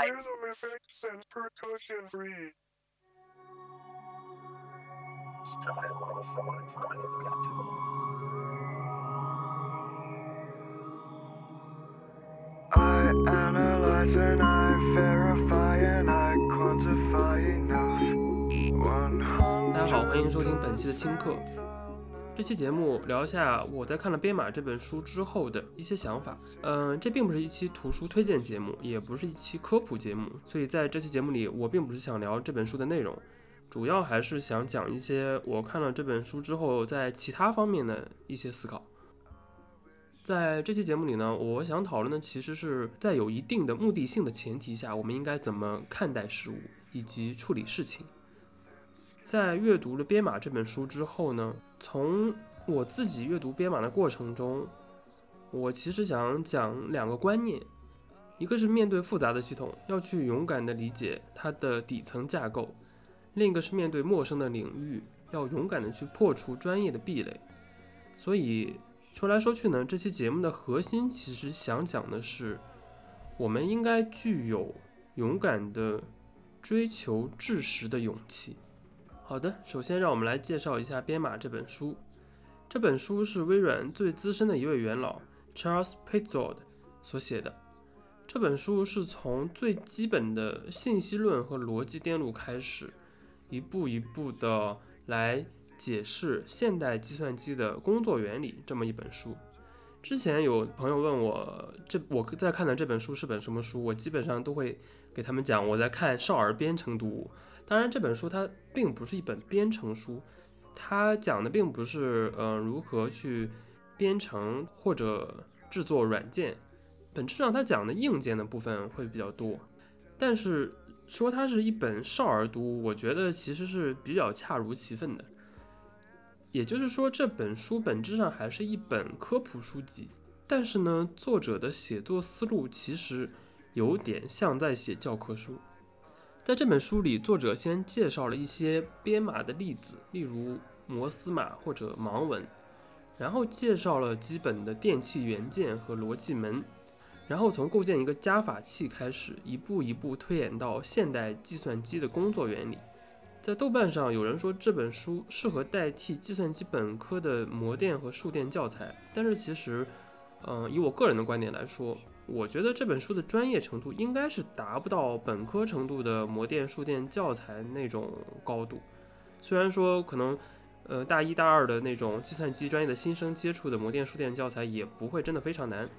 Rhythm effects and percussion breed. I analyze and I verify and I quantify enough. One 大家好，欢迎收听本期的轻课。 这期节目聊一下我在看了《编码》这本书之后的一些想法。嗯、这并不是一期图书推荐节目，也不是一期科普节目，所以在这期节目里，我并不是想聊这本书的内容，主要还是想讲一些我看了这本书之后在其他方面的一些思考。在这期节目里呢，我想讨论的其实是在有一定的目的性的前提下，我们应该怎么看待事物以及处理事情。在阅读了《编码》这本书之后呢，从我自己阅读《编码》的过程中，我其实想讲两个观念，一个是面对复杂的系统，要去勇敢地理解它的底层架构；另一个是面对陌生的领域，要勇敢地去破除专业的壁垒。所以说来说去呢，这期节目的核心其实想讲的是，我们应该具有勇敢的追求知识的勇气。好的，首先让我们来介绍一下《编码》这本书。这本书是微软最资深的一位元老 Charles Petzold 所写的。这本书是从最基本的信息论和逻辑电路开始，一步一步的来解释现代计算机的工作原理这么一本书。之前有朋友问我，这我在看的这本书是本什么书，我基本上都会给他们讲我在看少儿编程读物。当然，这本书它并不是一本编程书，它讲的并不是呃如何去编程或者制作软件，本质上它讲的硬件的部分会比较多。但是说它是一本少儿读物，我觉得其实是比较恰如其分的。也就是说，这本书本质上还是一本科普书籍，但是呢，作者的写作思路其实有点像在写教科书。在这本书里，作者先介绍了一些编码的例子，例如摩斯码或者盲文，然后介绍了基本的电气元件和逻辑门，然后从构建一个加法器开始，一步一步推演到现代计算机的工作原理。在豆瓣上，有人说这本书适合代替计算机本科的模电和数电教材，但是其实，嗯、以我个人的观点来说，我觉得这本书的专业程度应该是达不到本科程度的模电、数电教材那种高度。虽然说可能，呃，大一、大二的那种计算机专业的新生接触的模电、数电教材也不会真的非常难。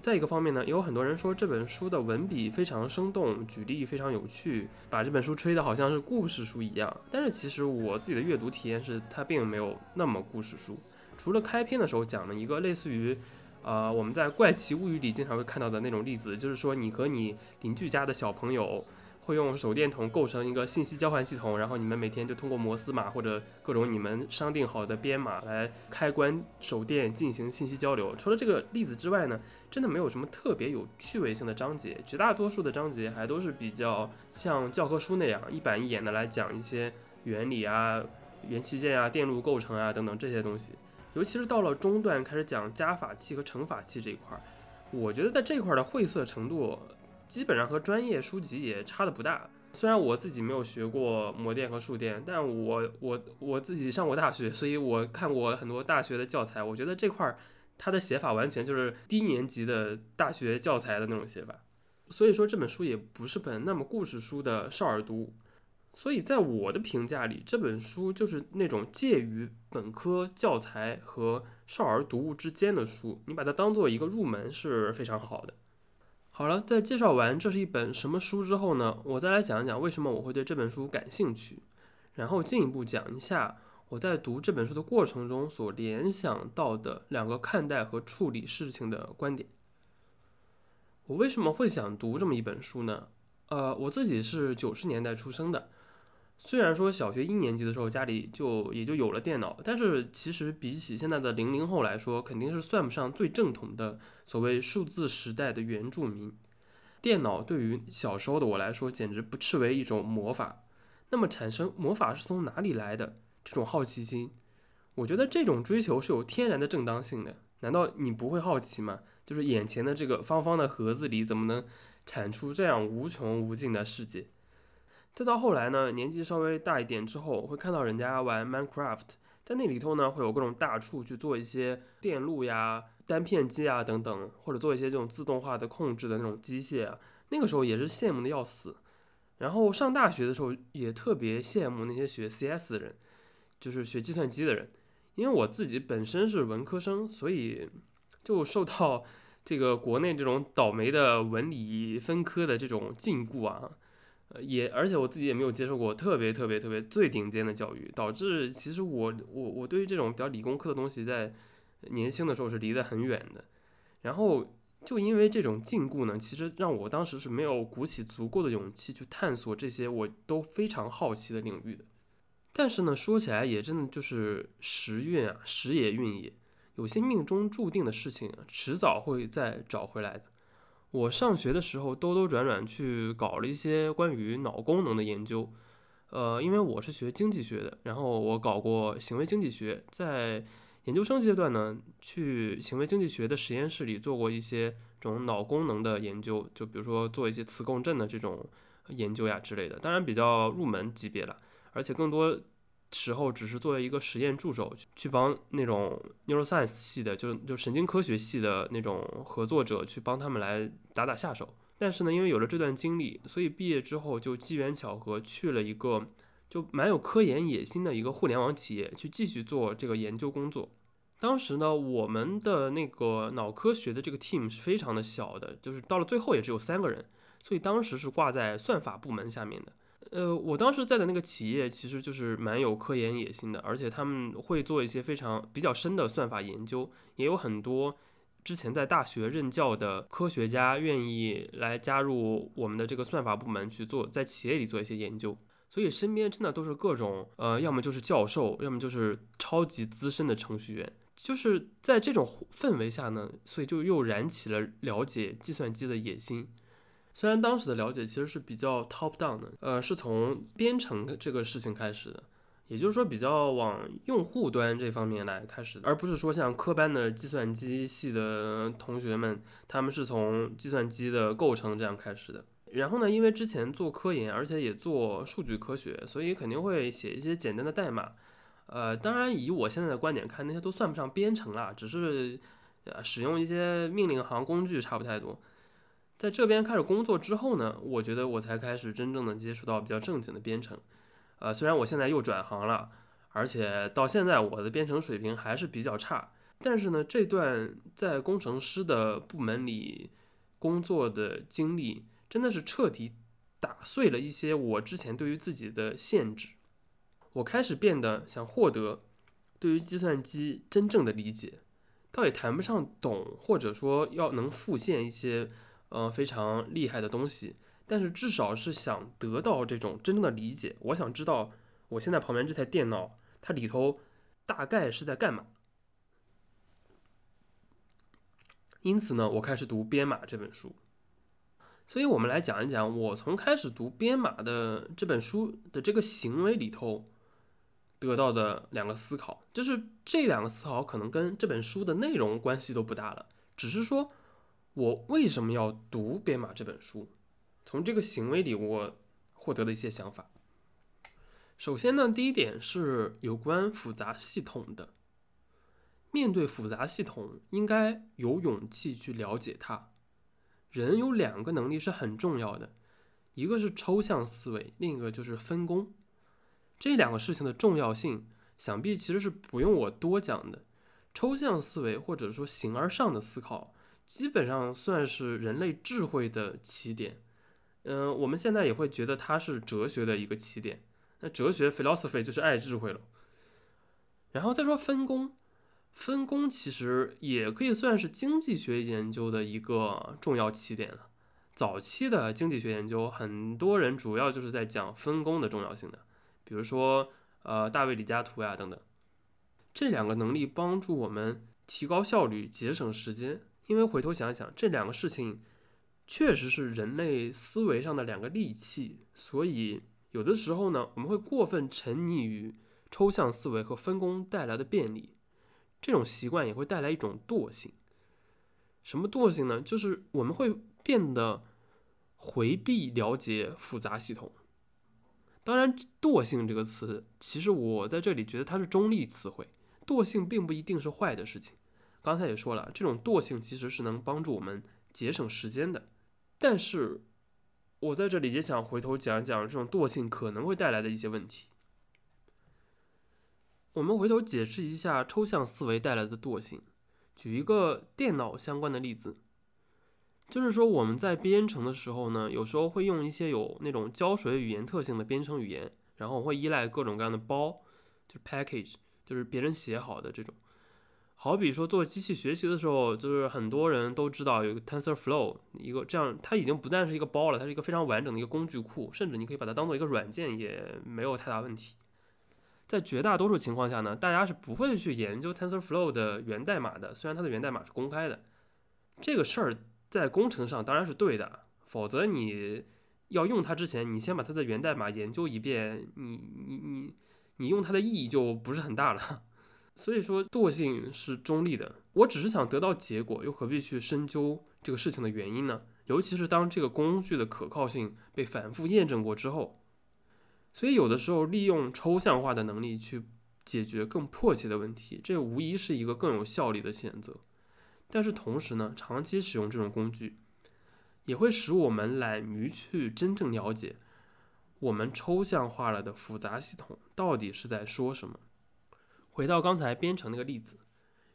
再一个方面呢，也有很多人说这本书的文笔非常生动，举例非常有趣，把这本书吹得好像是故事书一样。但是其实我自己的阅读体验是，它并没有那么故事书。除了开篇的时候讲了一个类似于，呃，我们在《怪奇物语》里经常会看到的那种例子，就是说你和你邻居家的小朋友会用手电筒构成一个信息交换系统，然后你们每天就通过摩斯码或者各种你们商定好的编码来开关手电进行信息交流。除了这个例子之外呢，真的没有什么特别有趣味性的章节，绝大多数的章节还都是比较像教科书那样一板一眼的来讲一些原理啊、元器件啊、电路构成啊等等这些东西。尤其是到了中段开始讲加法器和乘法器这一块儿，我觉得在这块儿的晦涩程度基本上和专业书籍也差的不大。虽然我自己没有学过模电和数电，但我我我自己上过大学，所以我看过很多大学的教材。我觉得这块儿它的写法完全就是低年级的大学教材的那种写法。所以说这本书也不是本那么故事书的少儿读。所以在我的评价里，这本书就是那种介于本科教材和少儿读物之间的书，你把它当做一个入门是非常好的。好了，在介绍完这是一本什么书之后呢，我再来讲一讲为什么我会对这本书感兴趣，然后进一步讲一下我在读这本书的过程中所联想到的两个看待和处理事情的观点。我为什么会想读这么一本书呢？呃，我自己是九十年代出生的。虽然说小学一年级的时候家里就也就有了电脑，但是其实比起现在的零零后来说，肯定是算不上最正统的所谓数字时代的原住民。电脑对于小时候的我来说，简直不斥为一种魔法。那么产生魔法是从哪里来的？这种好奇心，我觉得这种追求是有天然的正当性的。难道你不会好奇吗？就是眼前的这个方方的盒子里怎么能产出这样无穷无尽的世界。再到后来呢，年纪稍微大一点之后，会看到人家玩 Minecraft，在那里头呢，会有各种大处去做一些电路呀、单片机啊等等，或者做一些这种自动化的控制的那种机械啊。那个时候也是羡慕的要死。然后上大学的时候也特别羡慕那些学 CS 的人，就是学计算机的人，因为我自己本身是文科生，所以就受到这个国内这种倒霉的文理分科的这种禁锢啊。呃，也而且我自己也没有接受过特别特别特别最顶尖的教育，导致其实我我我对于这种比较理工科的东西，在年轻的时候是离得很远的。然后就因为这种禁锢呢，其实让我当时是没有鼓起足够的勇气去探索这些我都非常好奇的领域的。但是呢，说起来也真的就是时运啊，时也运也，有些命中注定的事情，迟早会再找回来的。我上学的时候兜兜转转去搞了一些关于脑功能的研究，呃，因为我是学经济学的，然后我搞过行为经济学，在研究生阶段呢，去行为经济学的实验室里做过一些这种脑功能的研究，就比如说做一些磁共振的这种研究呀之类的，当然比较入门级别了，而且更多。时候只是作为一个实验助手去帮那种 neuroscience 系的，就就神经科学系的那种合作者去帮他们来打打下手。但是呢，因为有了这段经历，所以毕业之后就机缘巧合去了一个就蛮有科研野心的一个互联网企业去继续做这个研究工作。当时呢，我们的那个脑科学的这个 team 是非常的小的，就是到了最后也只有三个人，所以当时是挂在算法部门下面的。呃，我当时在的那个企业其实就是蛮有科研野心的，而且他们会做一些非常比较深的算法研究，也有很多之前在大学任教的科学家愿意来加入我们的这个算法部门去做，在企业里做一些研究。所以身边真的都是各种呃，要么就是教授，要么就是超级资深的程序员。就是在这种氛围下呢，所以就又燃起了了解计算机的野心。虽然当时的了解其实是比较 top down 的，呃，是从编程这个事情开始的，也就是说比较往用户端这方面来开始的，而不是说像科班的计算机系的同学们，他们是从计算机的构成这样开始的。然后呢，因为之前做科研，而且也做数据科学，所以肯定会写一些简单的代码。呃，当然以我现在的观点看，那些都算不上编程啦，只是呃使用一些命令行工具差不太多。在这边开始工作之后呢，我觉得我才开始真正的接触到比较正经的编程。呃，虽然我现在又转行了，而且到现在我的编程水平还是比较差，但是呢，这段在工程师的部门里工作的经历，真的是彻底打碎了一些我之前对于自己的限制。我开始变得想获得对于计算机真正的理解，倒也谈不上懂，或者说要能复现一些。呃，非常厉害的东西，但是至少是想得到这种真正的理解。我想知道，我现在旁边这台电脑，它里头大概是在干嘛。因此呢，我开始读《编码》这本书。所以，我们来讲一讲我从开始读《编码》的这本书的这个行为里头得到的两个思考，就是这两个思考可能跟这本书的内容关系都不大了，只是说。我为什么要读《编码》这本书？从这个行为里，我获得的一些想法。首先呢，第一点是有关复杂系统的。面对复杂系统，应该有勇气去了解它。人有两个能力是很重要的，一个是抽象思维，另一个就是分工。这两个事情的重要性，想必其实是不用我多讲的。抽象思维或者说形而上的思考。基本上算是人类智慧的起点，嗯，我们现在也会觉得它是哲学的一个起点。那哲学 philosophy 就是爱智慧了。然后再说分工，分工其实也可以算是经济学研究的一个重要起点了。早期的经济学研究，很多人主要就是在讲分工的重要性的，比如说呃大卫李嘉图呀等等。这两个能力帮助我们提高效率，节省时间。因为回头想想，这两个事情确实是人类思维上的两个利器，所以有的时候呢，我们会过分沉溺于抽象思维和分工带来的便利，这种习惯也会带来一种惰性。什么惰性呢？就是我们会变得回避了解复杂系统。当然，惰性这个词，其实我在这里觉得它是中立词汇，惰性并不一定是坏的事情。刚才也说了，这种惰性其实是能帮助我们节省时间的。但是，我在这里也想回头讲一讲这种惰性可能会带来的一些问题。我们回头解释一下抽象思维带来的惰性。举一个电脑相关的例子，就是说我们在编程的时候呢，有时候会用一些有那种胶水语言特性的编程语言，然后会依赖各种各样的包，就是 package，就是别人写好的这种。好比说做机器学习的时候，就是很多人都知道有一个 TensorFlow，一个这样，它已经不但是一个包了，它是一个非常完整的一个工具库，甚至你可以把它当做一个软件，也没有太大问题。在绝大多数情况下呢，大家是不会去研究 TensorFlow 的源代码的，虽然它的源代码是公开的。这个事儿在工程上当然是对的，否则你要用它之前，你先把它的源代码研究一遍，你你你你用它的意义就不是很大了。所以说，惰性是中立的。我只是想得到结果，又何必去深究这个事情的原因呢？尤其是当这个工具的可靠性被反复验证过之后。所以，有的时候利用抽象化的能力去解决更迫切的问题，这无疑是一个更有效率的选择。但是同时呢，长期使用这种工具，也会使我们懒于去真正了解我们抽象化了的复杂系统到底是在说什么。回到刚才编程那个例子，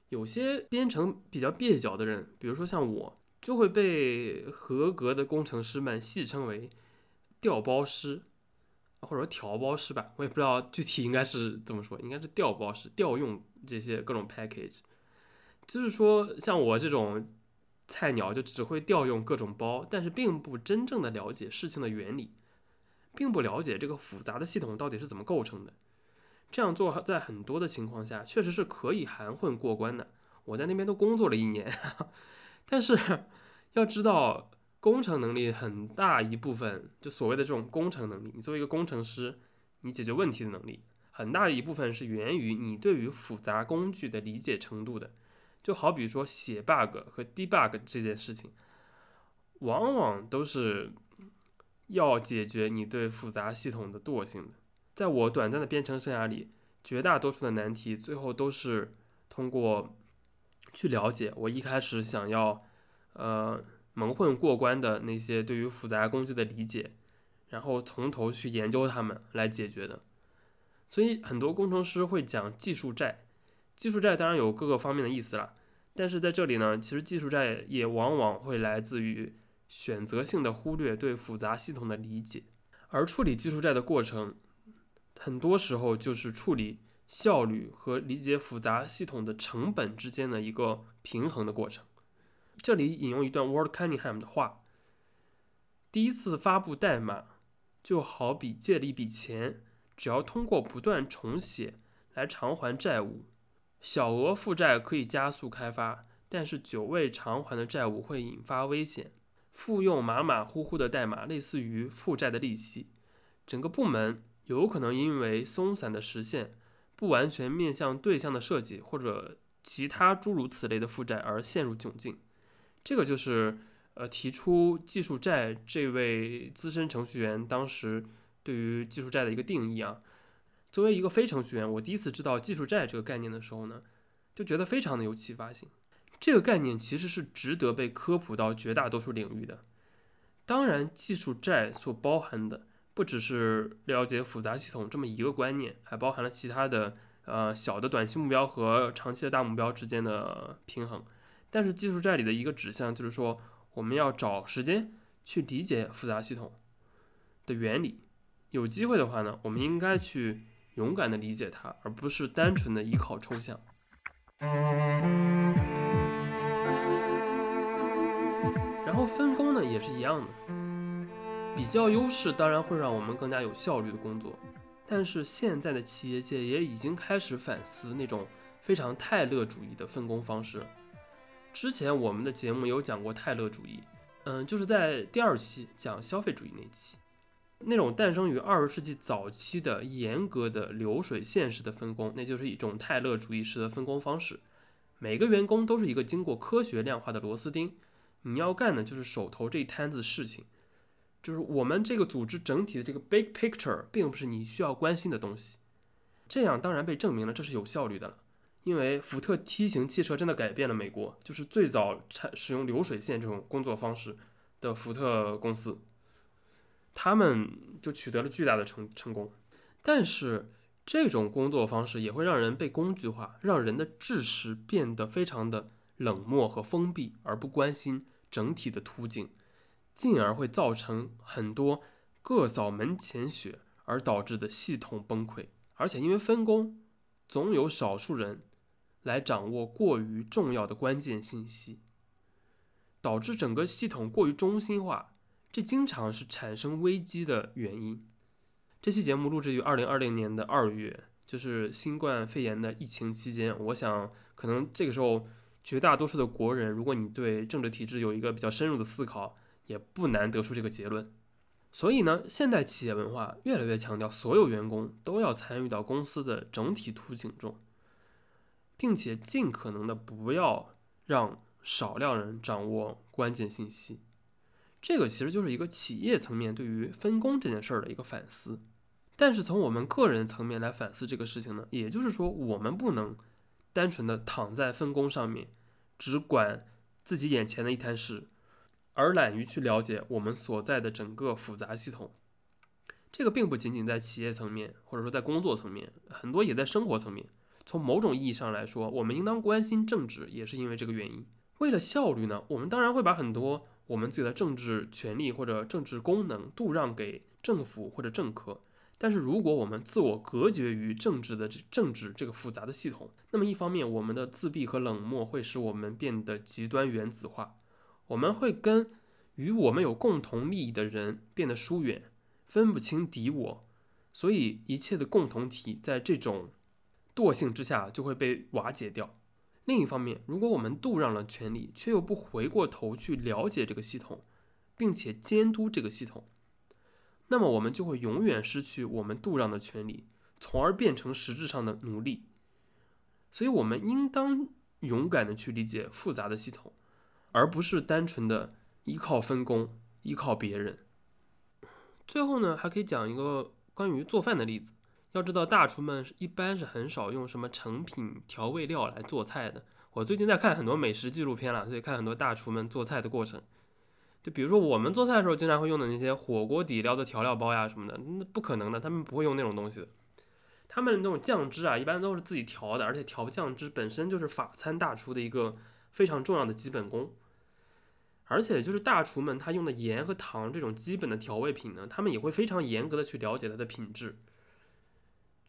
有些编程比较蹩脚的人，比如说像我，就会被合格的工程师们戏称为“调包师”或者说“调包师”吧，我也不知道具体应该是怎么说，应该是“调包师”调用这些各种 package。就是说，像我这种菜鸟，就只会调用各种包，但是并不真正的了解事情的原理，并不了解这个复杂的系统到底是怎么构成的。这样做在很多的情况下确实是可以含混过关的。我在那边都工作了一年，但是要知道，工程能力很大一部分，就所谓的这种工程能力，你作为一个工程师，你解决问题的能力，很大一部分是源于你对于复杂工具的理解程度的。就好比说写 bug 和 debug 这件事情，往往都是要解决你对复杂系统的惰性的。在我短暂的编程生涯里，绝大多数的难题最后都是通过去了解我一开始想要呃蒙混过关的那些对于复杂工具的理解，然后从头去研究它们来解决的。所以很多工程师会讲技术债。技术债当然有各个方面的意思了，但是在这里呢，其实技术债也往往会来自于选择性的忽略对复杂系统的理解，而处理技术债的过程，很多时候就是处理效率和理解复杂系统的成本之间的一个平衡的过程。这里引用一段 Ward Cunningham 的话：第一次发布代码就好比借了一笔钱，只要通过不断重写来偿还债务。小额负债可以加速开发，但是久未偿还的债务会引发危险。复用马马虎虎的代码，类似于负债的利息。整个部门有可能因为松散的实现、不完全面向对象的设计或者其他诸如此类的负债而陷入窘境。这个就是呃提出技术债这位资深程序员当时对于技术债的一个定义啊。作为一个非程序员，我第一次知道技术债这个概念的时候呢，就觉得非常的有启发性。这个概念其实是值得被科普到绝大多数领域的。当然，技术债所包含的不只是了解复杂系统这么一个观念，还包含了其他的呃小的短期目标和长期的大目标之间的平衡。但是技术债里的一个指向就是说，我们要找时间去理解复杂系统的原理。有机会的话呢，我们应该去。勇敢的理解它，而不是单纯的依靠抽象。然后分工呢也是一样的，比较优势当然会让我们更加有效率的工作。但是现在的企业界也已经开始反思那种非常泰勒主义的分工方式。之前我们的节目有讲过泰勒主义，嗯，就是在第二期讲消费主义那期。那种诞生于二十世纪早期的严格的流水线式的分工，那就是一种泰勒主义式的分工方式。每个员工都是一个经过科学量化的螺丝钉，你要干的就是手头这一摊子事情。就是我们这个组织整体的这个 big picture 并不是你需要关心的东西。这样当然被证明了这是有效率的了，因为福特 T 型汽车真的改变了美国，就是最早产使用流水线这种工作方式的福特公司，他们就取得了巨大的成成功。但是这种工作方式也会让人被工具化，让人的知识变得非常的冷漠和封闭，而不关心整体的图景，进而会造成很多各扫门前雪而导致的系统崩溃。而且因为分工，总有少数人来掌握过于重要的关键信息，导致整个系统过于中心化，这经常是产生危机的原因。这期节目录制于二零二零年的二月，就是新冠肺炎的疫情期间。我想，可能这个时候绝大多数的国人，如果你对政治体制有一个比较深入的思考，也不难得出这个结论。所以呢，现代企业文化越来越强调所有员工都要参与到公司的整体图景中，并且尽可能的不要让少量人掌握关键信息。这个其实就是一个企业层面对于分工这件事儿的一个反思。但是从我们个人层面来反思这个事情呢，也就是说，我们不能单纯的躺在分工上面，只管自己眼前的一摊事，而懒于去了解我们所在的整个复杂系统。这个并不仅仅在企业层面，或者说在工作层面，很多也在生活层面。从某种意义上来说，我们应当关心政治，也是因为这个原因。为了效率呢，我们当然会把很多我们自己的政治权利或者政治功能度让给政府或者政客。但是，如果我们自我隔绝于政治的这政治这个复杂的系统，那么一方面，我们的自闭和冷漠会使我们变得极端原子化，我们会跟与我们有共同利益的人变得疏远，分不清敌我，所以一切的共同体在这种惰性之下就会被瓦解掉。另一方面，如果我们度让了权力，却又不回过头去了解这个系统，并且监督这个系统。那么我们就会永远失去我们度让的权利，从而变成实质上的奴隶。所以，我们应当勇敢的去理解复杂的系统，而不是单纯的依靠分工、依靠别人。最后呢，还可以讲一个关于做饭的例子。要知道，大厨们一般是很少用什么成品调味料来做菜的。我最近在看很多美食纪录片了，所以看很多大厨们做菜的过程。就比如说我们做菜的时候经常会用的那些火锅底料的调料包呀什么的，那不可能的，他们不会用那种东西的。他们那种酱汁啊，一般都是自己调的，而且调酱汁本身就是法餐大厨的一个非常重要的基本功。而且就是大厨们他用的盐和糖这种基本的调味品呢，他们也会非常严格的去了解它的品质。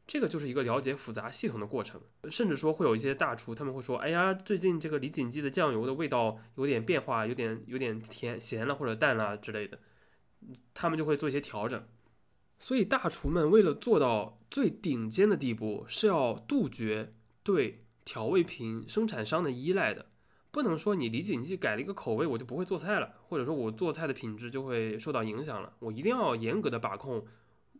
这个就是一个了解复杂系统的过程，甚至说会有一些大厨，他们会说：“哎呀，最近这个李锦记的酱油的味道有点变化，有点有点甜咸了或者淡了之类的。”他们就会做一些调整。所以大厨们为了做到最顶尖的地步，是要杜绝对调味品生产商的依赖的。不能说你李锦记改了一个口味，我就不会做菜了，或者说我做菜的品质就会受到影响了。我一定要严格的把控。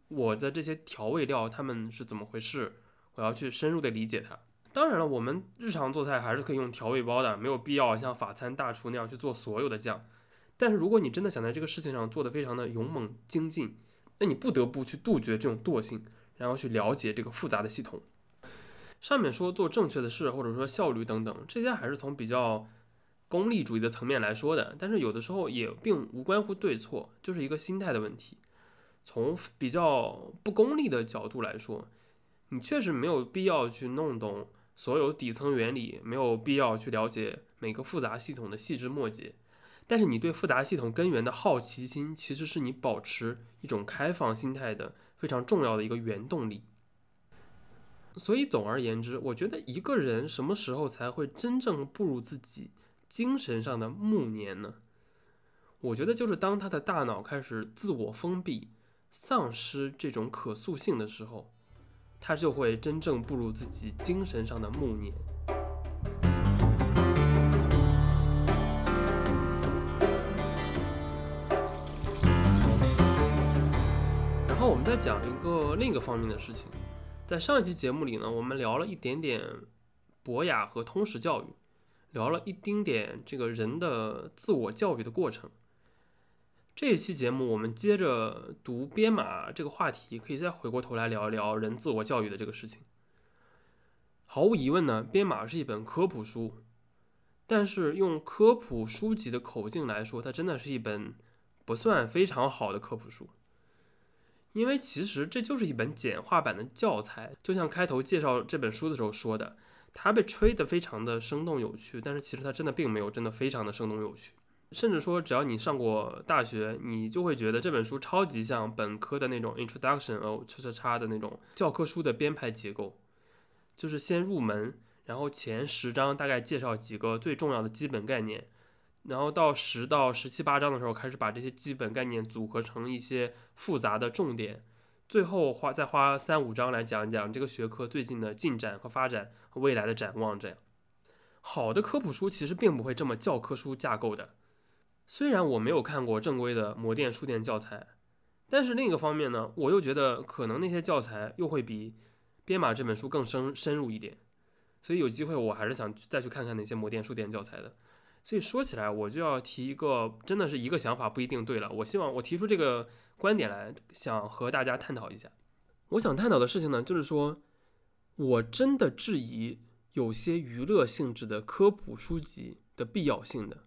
我的这些调味料它们是怎么回事？我要去深入的理解它。当然了，我们日常做菜还是可以用调味包的，没有必要像法餐大厨那样去做所有的酱。但是如果你真的想在这个事情上做得非常的勇猛精进，那你不得不去杜绝这种惰性，然后去了解这个复杂的系统。上面说做正确的事，或者说效率等等，这些还是从比较功利主义的层面来说的。但是有的时候也并无关乎对错，就是一个心态的问题。从比较不功利的角度来说，你确实没有必要去弄懂所有底层原理，没有必要去了解每个复杂系统的细枝末节。但是你对复杂系统根源的好奇心，其实是你保持一种开放心态的非常重要的一个原动力。所以总而言之，我觉得一个人什么时候才会真正步入自己精神上的暮年呢？我觉得就是当他的大脑开始自我封闭。丧失这种可塑性的时候，他就会真正步入自己精神上的暮年。然后我们再讲一个另一个方面的事情，在上一期节目里呢，我们聊了一点点博雅和通识教育，聊了一丁点这个人的自我教育的过程。这一期节目我们接着读编码这个话题，可以再回过头来聊一聊人自我教育的这个事情。毫无疑问呢，编码是一本科普书，但是用科普书籍的口径来说，它真的是一本不算非常好的科普书。因为其实这就是一本简化版的教材，就像开头介绍这本书的时候说的，它被吹得非常的生动有趣，但是其实它真的并没有真的非常的生动有趣，甚至说只要你上过大学，你就会觉得这本书超级像本科的那种 introduction of 叉叉叉的那种教科书的编排结构，就是先入门，然后前十章大概介绍几个最重要的基本概念。然后到十到十七八章的时候，开始把这些基本概念组合成一些复杂的重点，最后花再花三五章来讲一讲这个学科最近的进展和发展和未来的展望。这样，好的科普书其实并不会这么教科书架构的。虽然我没有看过正规的模电书店教材，但是另一个方面呢，我又觉得可能那些教材又会比编码这本书更深深入一点。所以有机会我还是想再去看看那些模电书店教材的。所以说起来，我就要提一个，真的是一个想法不一定对了。我希望我提出这个观点来，想和大家探讨一下。我想探讨的事情呢，就是说，我真的质疑有些娱乐性质的科普书籍的必要性的。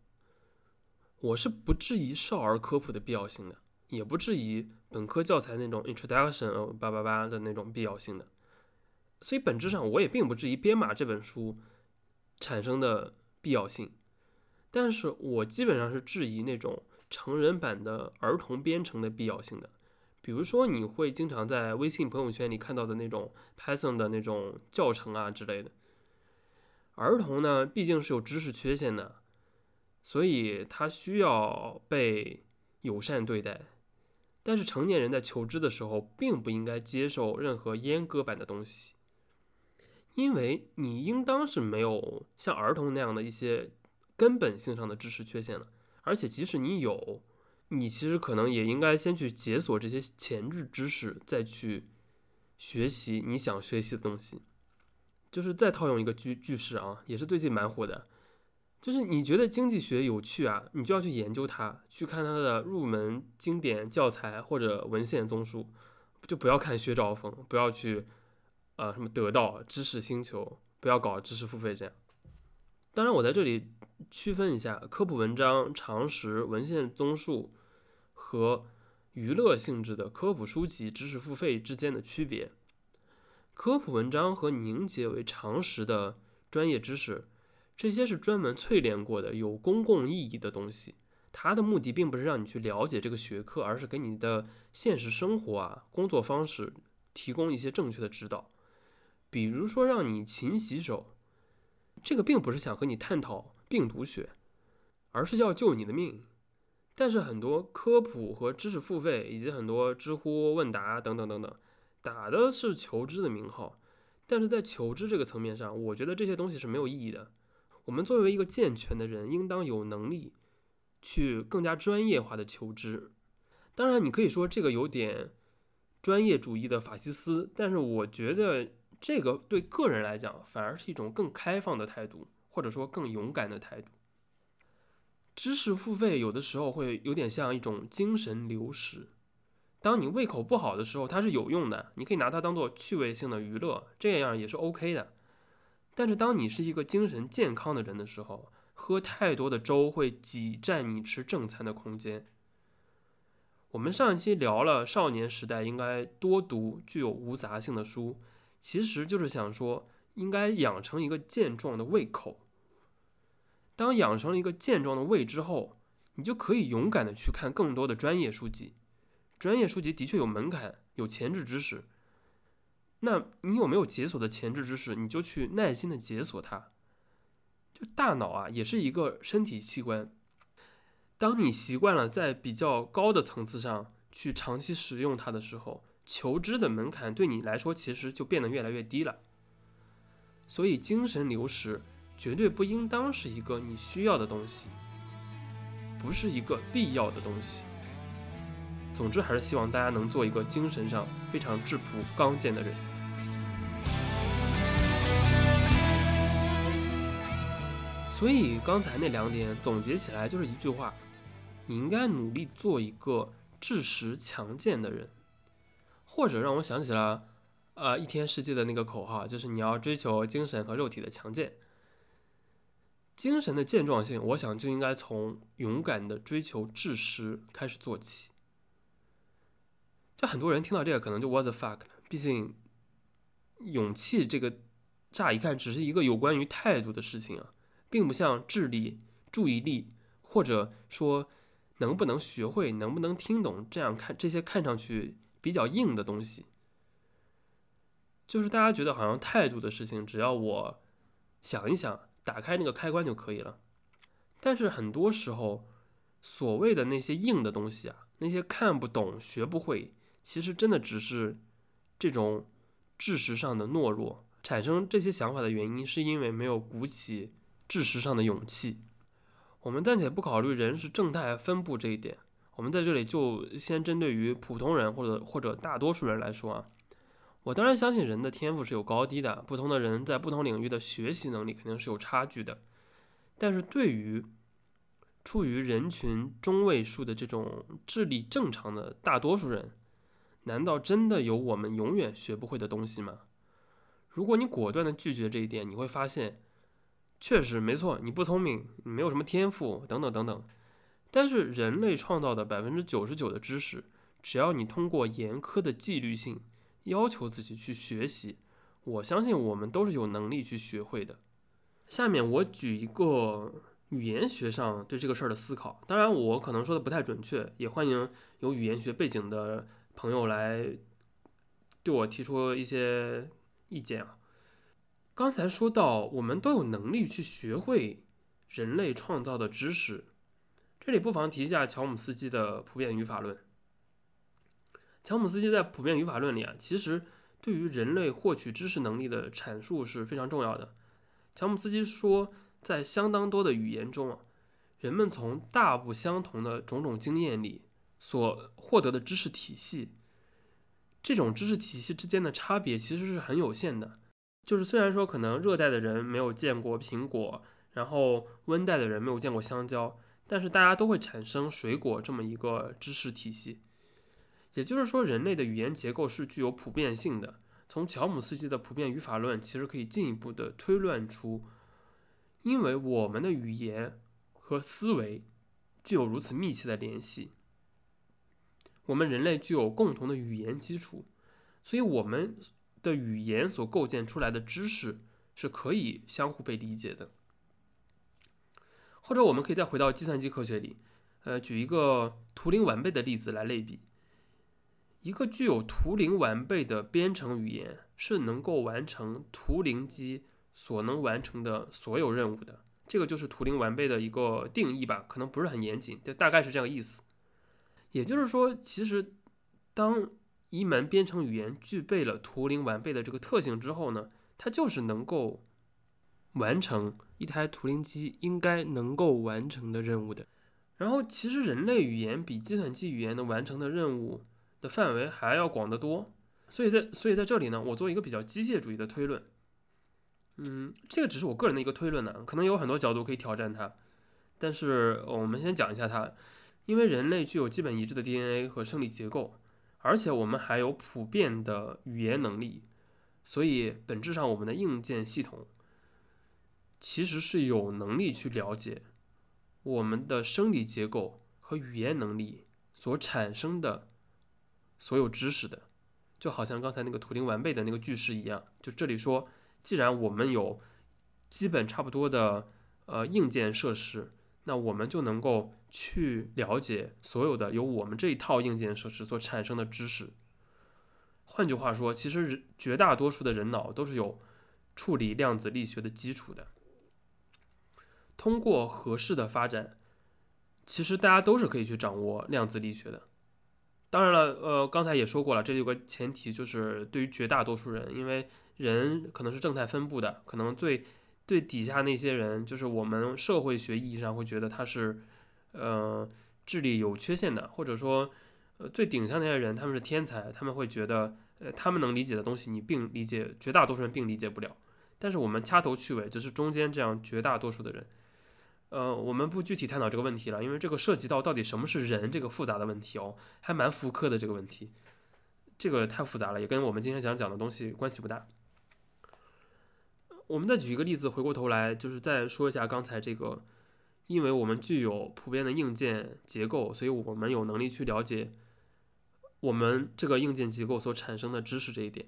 我是不质疑少儿科普的必要性的，也不质疑本科教材那种 introduction 八八八的那种必要性的。所以本质上，我也并不质疑编码这本书产生的必要性。但是我基本上是质疑那种成人版的儿童编程的必要性的，比如说你会经常在微信朋友圈里看到的那种 Python 的那种教程啊之类的。儿童呢毕竟是有知识缺陷的，所以他需要被友善对待。但是成年人在求知的时候，并不应该接受任何阉割版的东西，因为你应当是没有像儿童那样的一些。根本性上的知识缺陷了，而且即使你有，你其实可能也应该先去解锁这些前置知识，再去学习你想学习的东西。就是再套用一个句句式啊，也是最近蛮火的，就是你觉得经济学有趣啊，你就要去研究它，去看它的入门经典教材或者文献综述，就不要看薛兆丰，不要去呃什么得到知识星球，不要搞知识付费这样。当然，我在这里区分一下科普文章、常识、文献综述和娱乐性质的科普书籍知识付费之间的区别。科普文章和凝结为常识的专业知识，这些是专门淬炼过的、有公共意义的东西。它的目的并不是让你去了解这个学科，而是给你的现实生活啊、工作方式提供一些正确的指导。比如说，让你勤洗手。这个并不是想和你探讨病毒学，而是要救你的命。但是很多科普和知识付费，以及很多知乎问答等等等等，打的是求知的名号。但是在求知这个层面上，我觉得这些东西是没有意义的。我们作为一个健全的人，应当有能力去更加专业化的求知。当然，你可以说这个有点专业主义的法西斯，但是我觉得。这个对个人来讲，反而是一种更开放的态度，或者说更勇敢的态度。知识付费有的时候会有点像一种精神流食。当你胃口不好的时候，它是有用的，你可以拿它当做趣味性的娱乐，这样也是 OK 的。但是当你是一个精神健康的人的时候，喝太多的粥会挤占你吃正餐的空间。我们上一期聊了少年时代应该多读具有无杂性的书。其实就是想说，应该养成一个健壮的胃口。当养成了一个健壮的胃之后，你就可以勇敢的去看更多的专业书籍。专业书籍的确有门槛，有前置知识。那你有没有解锁的前置知识？你就去耐心的解锁它。就大脑啊，也是一个身体器官。当你习惯了在比较高的层次上去长期使用它的时候，求知的门槛对你来说其实就变得越来越低了，所以精神流失绝对不应当是一个你需要的东西，不是一个必要的东西。总之，还是希望大家能做一个精神上非常质朴刚健的人。所以刚才那两点总结起来就是一句话：你应该努力做一个智识强健的人，或者让我想起了，呃，一天世界的那个口号，就是你要追求精神和肉体的强健。精神的健壮性，我想就应该从勇敢的追求智识开始做起。就很多人听到这个，可能就 what the fuck，毕竟勇气这个，乍一看只是一个有关于态度的事情啊，并不像智力、注意力，或者说。能不能学会，能不能听懂，这样看这些看上去比较硬的东西，就是大家觉得好像态度的事情，只要我想一想，打开那个开关就可以了。但是很多时候，所谓的那些硬的东西啊，那些看不懂、学不会，其实真的只是这种知识上的懦弱。产生这些想法的原因，是因为没有鼓起知识上的勇气。我们暂且不考虑人是正态分布这一点，我们在这里就先针对于普通人或者或者大多数人来说啊，我当然相信人的天赋是有高低的，不同的人在不同领域的学习能力肯定是有差距的。但是对于处于人群中位数的这种智力正常的大多数人，难道真的有我们永远学不会的东西吗？如果你果断的拒绝这一点，你会发现。确实没错，你不聪明，你没有什么天赋，等等等等。但是人类创造的百分之九十九的知识，只要你通过严苛的纪律性要求自己去学习，我相信我们都是有能力去学会的。下面我举一个语言学上对这个事儿的思考，当然我可能说的不太准确，也欢迎有语言学背景的朋友来对我提出一些意见啊。刚才说到，我们都有能力去学会人类创造的知识。这里不妨提一下乔姆斯基的普遍语法论。乔姆斯基在普遍语法论里啊，其实对于人类获取知识能力的阐述是非常重要的。乔姆斯基说，在相当多的语言中啊，人们从大不相同的种种经验里所获得的知识体系，这种知识体系之间的差别其实是很有限的。就是虽然说可能热带的人没有见过苹果，然后温带的人没有见过香蕉，但是大家都会产生水果这么一个知识体系。也就是说，人类的语言结构是具有普遍性的。从乔姆斯基的普遍语法论，其实可以进一步的推论出，因为我们的语言和思维具有如此密切的联系，我们人类具有共同的语言基础，所以我们。的语言所构建出来的知识是可以相互被理解的，或者我们可以再回到计算机科学里，呃，举一个图灵完备的例子来类比。一个具有图灵完备的编程语言是能够完成图灵机所能完成的所有任务的，这个就是图灵完备的一个定义吧，可能不是很严谨，就大概是这样意思。也就是说，其实当一门编程语言具备了图灵完备的这个特性之后呢，它就是能够完成一台图灵机应该能够完成的任务的。然后，其实人类语言比计算机语言能完成的任务的范围还要广得多。所以在所以在这里呢，我做一个比较机械主义的推论。嗯，这个只是我个人的一个推论呢，可能有很多角度可以挑战它。但是我们先讲一下它，因为人类具有基本一致的 DNA 和生理结构。而且我们还有普遍的语言能力，所以本质上我们的硬件系统其实是有能力去了解我们的生理结构和语言能力所产生的所有知识的，就好像刚才那个图灵完备的那个句式一样。就这里说，既然我们有基本差不多的呃硬件设施。那我们就能够去了解所有的由我们这一套硬件设施所产生的知识。换句话说，其实绝大多数的人脑都是有处理量子力学的基础的。通过合适的发展，其实大家都是可以去掌握量子力学的。当然了，呃，刚才也说过了，这里有个前提，就是对于绝大多数人，因为人可能是正态分布的，可能最。最底下那些人，就是我们社会学意义上会觉得他是，呃，智力有缺陷的，或者说，呃，最顶上那些人他们是天才，他们会觉得，呃，他们能理解的东西你并理解，绝大多数人并理解不了。但是我们掐头去尾，就是中间这样绝大多数的人，呃，我们不具体探讨这个问题了，因为这个涉及到到底什么是人这个复杂的问题哦，还蛮复刻的这个问题，这个太复杂了，也跟我们今天想讲的东西关系不大。我们再举一个例子，回过头来就是再说一下刚才这个，因为我们具有普遍的硬件结构，所以我们有能力去了解我们这个硬件结构所产生的知识这一点。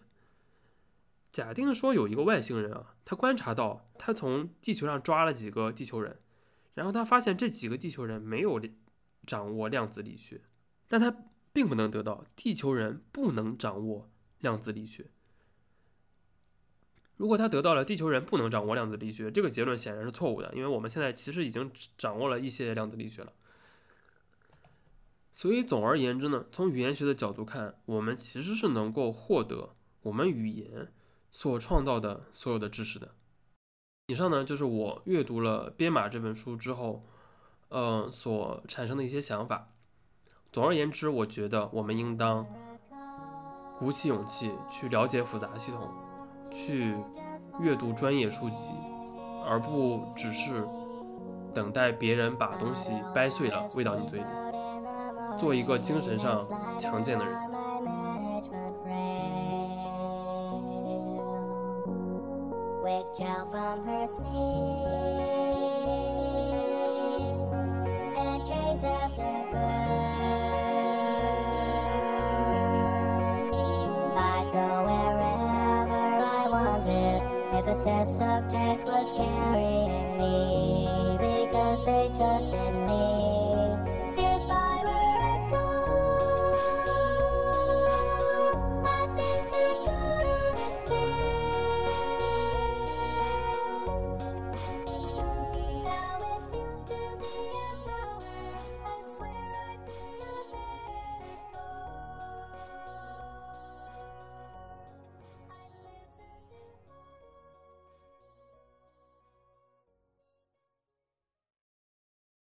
假定说有一个外星人啊，他观察到他从地球上抓了几个地球人。然后他发现这几个地球人没有掌握量子力学，但他并不能得到地球人不能掌握量子力学。如果他得到了地球人不能掌握量子力学，这个结论显然是错误的，因为我们现在其实已经掌握了一些量子力学了。所以总而言之呢，从语言学的角度看，我们其实是能够获得我们语言所创造的所有的知识的。以上呢，就是我阅读了《编码》这本书之后，呃，所产生的一些想法。总而言之，我觉得我们应当鼓起勇气去了解复杂系统，去阅读专业书籍，而不只是等待别人把东西掰碎了喂到你嘴里，做一个精神上强健的人。Child from her sleep and chase after birds. I'd go wherever I wanted if a test subject was carrying me because they trusted me.